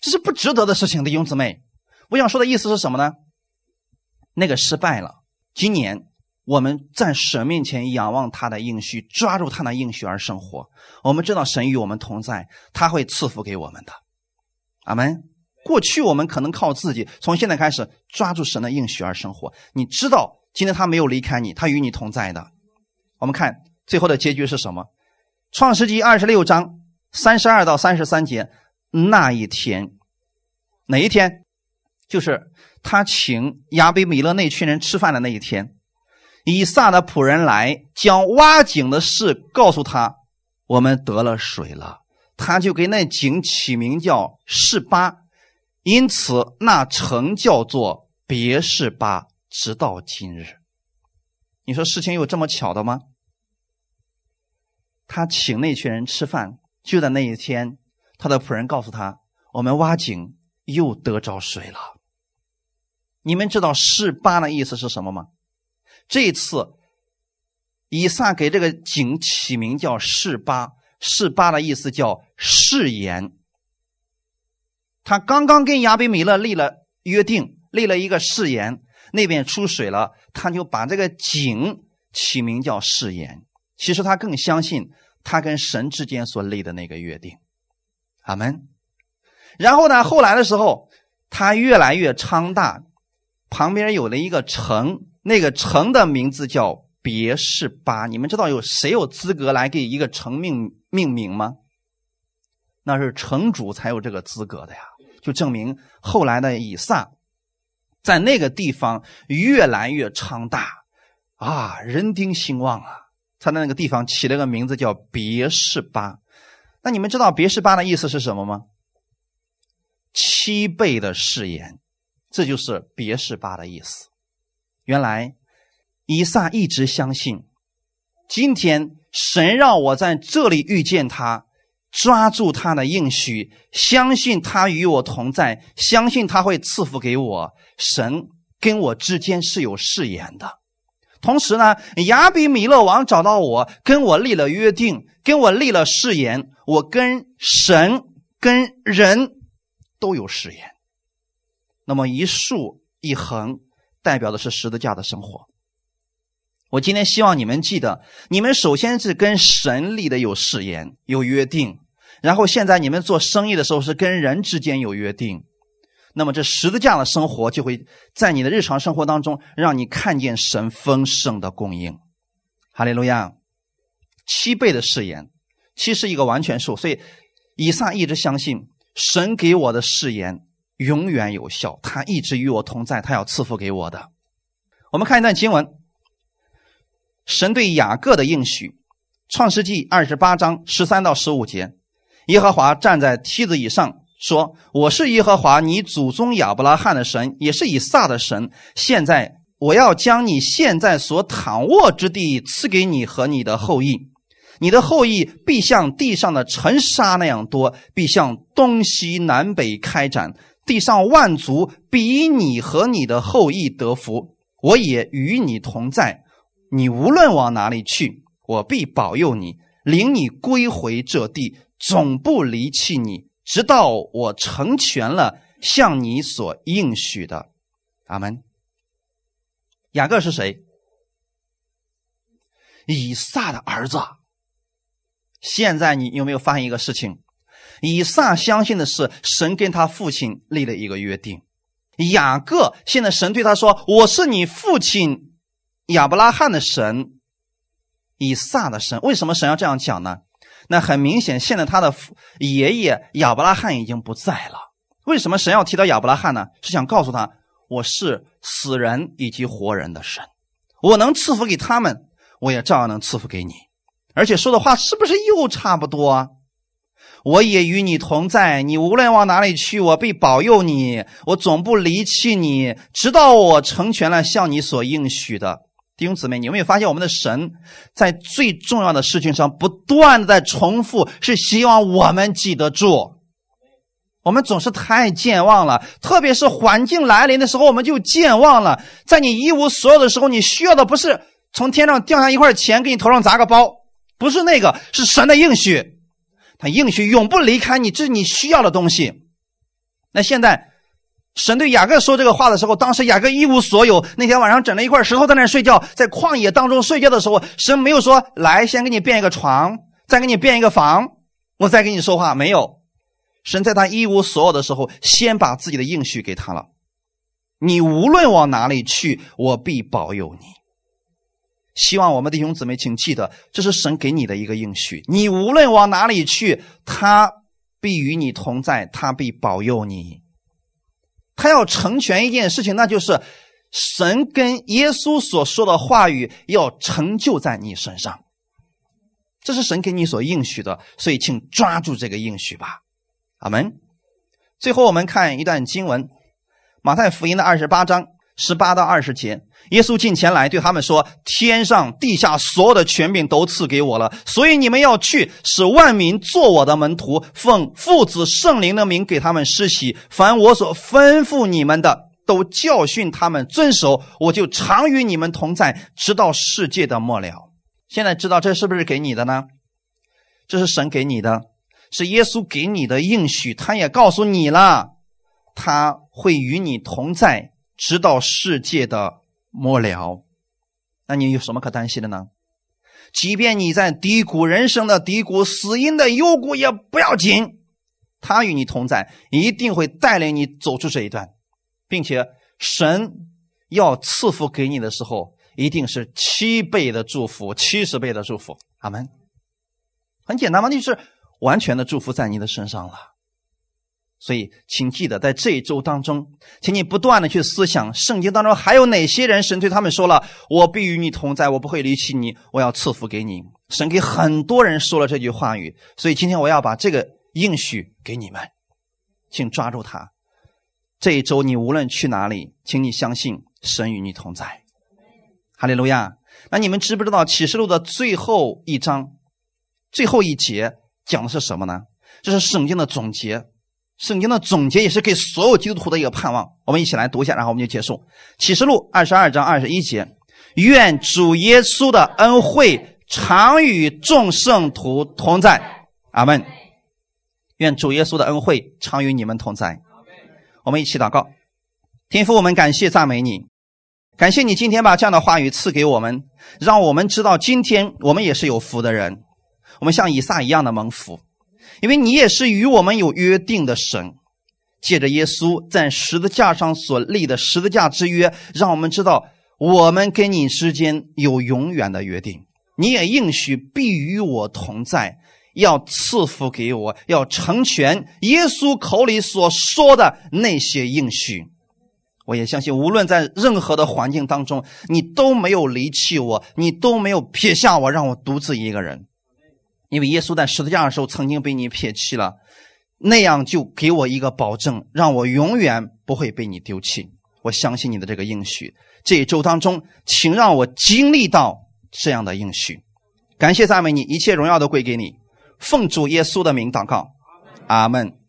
这是不值得的事情。弟兄姊妹，我想说的意思是什么呢？那个失败了，今年。我们在神面前仰望他的应许，抓住他的应许而生活。我们知道神与我们同在，他会赐福给我们的。阿门。过去我们可能靠自己，从现在开始抓住神的应许而生活。你知道，今天他没有离开你，他与你同在的。我们看最后的结局是什么？创世纪二十六章三十二到三十三节，那一天，哪一天？就是他请亚比米勒那群人吃饭的那一天。以撒的仆人来将挖井的事告诉他，我们得了水了。他就给那井起名叫示巴，因此那城叫做别示巴，直到今日。你说事情有这么巧的吗？他请那群人吃饭，就在那一天，他的仆人告诉他，我们挖井又得着水了。你们知道示巴的意思是什么吗？这次，以撒给这个井起名叫示巴，示巴的意思叫誓言。他刚刚跟亚比米勒立了约定，立了一个誓言，那边出水了，他就把这个井起名叫誓言。其实他更相信他跟神之间所立的那个约定。阿门。然后呢，后来的时候，他越来越昌大，旁边有了一个城。那个城的名字叫别是巴，你们知道有谁有资格来给一个城命命名吗？那是城主才有这个资格的呀，就证明后来的以撒在那个地方越来越昌大啊，人丁兴旺啊，他在那个地方起了个名字叫别是巴。那你们知道别是巴的意思是什么吗？七倍的誓言，这就是别是巴的意思。原来，以撒一直相信，今天神让我在这里遇见他，抓住他的应许，相信他与我同在，相信他会赐福给我。神跟我之间是有誓言的。同时呢，亚比米勒王找到我，跟我立了约定，跟我立了誓言。我跟神、跟人都有誓言。那么一竖一横。代表的是十字架的生活。我今天希望你们记得，你们首先是跟神立的有誓言、有约定，然后现在你们做生意的时候是跟人之间有约定。那么这十字架的生活就会在你的日常生活当中，让你看见神丰盛的供应。哈利路亚！七倍的誓言，七是一个完全数，所以以撒一直相信神给我的誓言。永远有效，他一直与我同在，他要赐福给我的。我们看一段经文：神对雅各的应许，创世纪二十八章十三到十五节，耶和华站在梯子以上说：“我是耶和华，你祖宗亚伯拉罕的神，也是以撒的神。现在我要将你现在所躺卧之地赐给你和你的后裔，你的后裔必像地上的尘沙那样多，必向东西南北开展。”地上万族比你和你的后裔得福，我也与你同在。你无论往哪里去，我必保佑你，领你归回这地，总不离弃你，直到我成全了向你所应许的。阿门。雅各是谁？以撒的儿子。现在你有没有发现一个事情？以撒相信的是神跟他父亲立了一个约定，雅各现在神对他说：“我是你父亲亚伯拉罕的神，以撒的神。”为什么神要这样讲呢？那很明显，现在他的爷爷亚伯拉罕已经不在了。为什么神要提到亚伯拉罕呢？是想告诉他：“我是死人以及活人的神，我能赐福给他们，我也照样能赐福给你。”而且说的话是不是又差不多啊？我也与你同在，你无论往哪里去，我必保佑你，我总不离弃你，直到我成全了向你所应许的。弟兄姊妹，你有没有发现我们的神在最重要的事情上不断的在重复，是希望我们记得住。我们总是太健忘了，特别是环境来临的时候，我们就健忘了。在你一无所有的时候，你需要的不是从天上掉下一块钱给你头上砸个包，不是那个，是神的应许。他应许永不离开你，这是你需要的东西。那现在，神对雅各说这个话的时候，当时雅各一无所有。那天晚上整了一块石头在那睡觉，在旷野当中睡觉的时候，神没有说：“来，先给你变一个床，再给你变一个房，我再给你说话。”没有，神在他一无所有的时候，先把自己的应许给他了。你无论往哪里去，我必保佑你。希望我们弟兄姊妹请记得，这是神给你的一个应许。你无论往哪里去，他必与你同在，他必保佑你。他要成全一件事情，那就是神跟耶稣所说的话语要成就在你身上。这是神给你所应许的，所以请抓住这个应许吧。阿门。最后，我们看一段经文，《马太福音》的二十八章十八到二十节。耶稣进前来对他们说：“天上地下所有的权柄都赐给我了，所以你们要去，使万民做我的门徒，奉父子圣灵的名给他们施洗。凡我所吩咐你们的，都教训他们遵守。我就常与你们同在，直到世界的末了。”现在知道这是不是给你的呢？这是神给你的，是耶稣给你的应许。他也告诉你了，他会与你同在，直到世界的末了。那你有什么可担心的呢？即便你在低谷人生的低谷、死因的幽谷，也不要紧。他与你同在，一定会带领你走出这一段，并且神要赐福给你的时候。一定是七倍的祝福，七十倍的祝福，阿门。很简单嘛，就是完全的祝福在你的身上了。所以，请记得在这一周当中，请你不断的去思想圣经当中还有哪些人，神对他们说了：“我必与你同在，我不会离弃你，我要赐福给你。”神给很多人说了这句话语，所以今天我要把这个应许给你们，请抓住它。这一周你无论去哪里，请你相信神与你同在。哈利路亚！那你们知不知道启示录的最后一章、最后一节讲的是什么呢？这是圣经的总结。圣经的总结也是给所有基督徒的一个盼望。我们一起来读一下，然后我们就结束。启示录二十二章二十一节：愿主耶稣的恩惠常与众圣徒同在。阿门。愿主耶稣的恩惠常与你们同在。我们一起祷告，天父，我们感谢赞美你。感谢你今天把这样的话语赐给我们，让我们知道今天我们也是有福的人。我们像以撒一样的蒙福，因为你也是与我们有约定的神。借着耶稣在十字架上所立的十字架之约，让我们知道我们跟你之间有永远的约定。你也应许必与我同在，要赐福给我，要成全耶稣口里所说的那些应许。我也相信，无论在任何的环境当中，你都没有离弃我，你都没有撇下我，让我独自一个人。因为耶稣在十字架的时候曾经被你撇弃了，那样就给我一个保证，让我永远不会被你丢弃。我相信你的这个应许。这一周当中，请让我经历到这样的应许。感谢赞美你，一切荣耀都归给你。奉主耶稣的名祷告，阿门。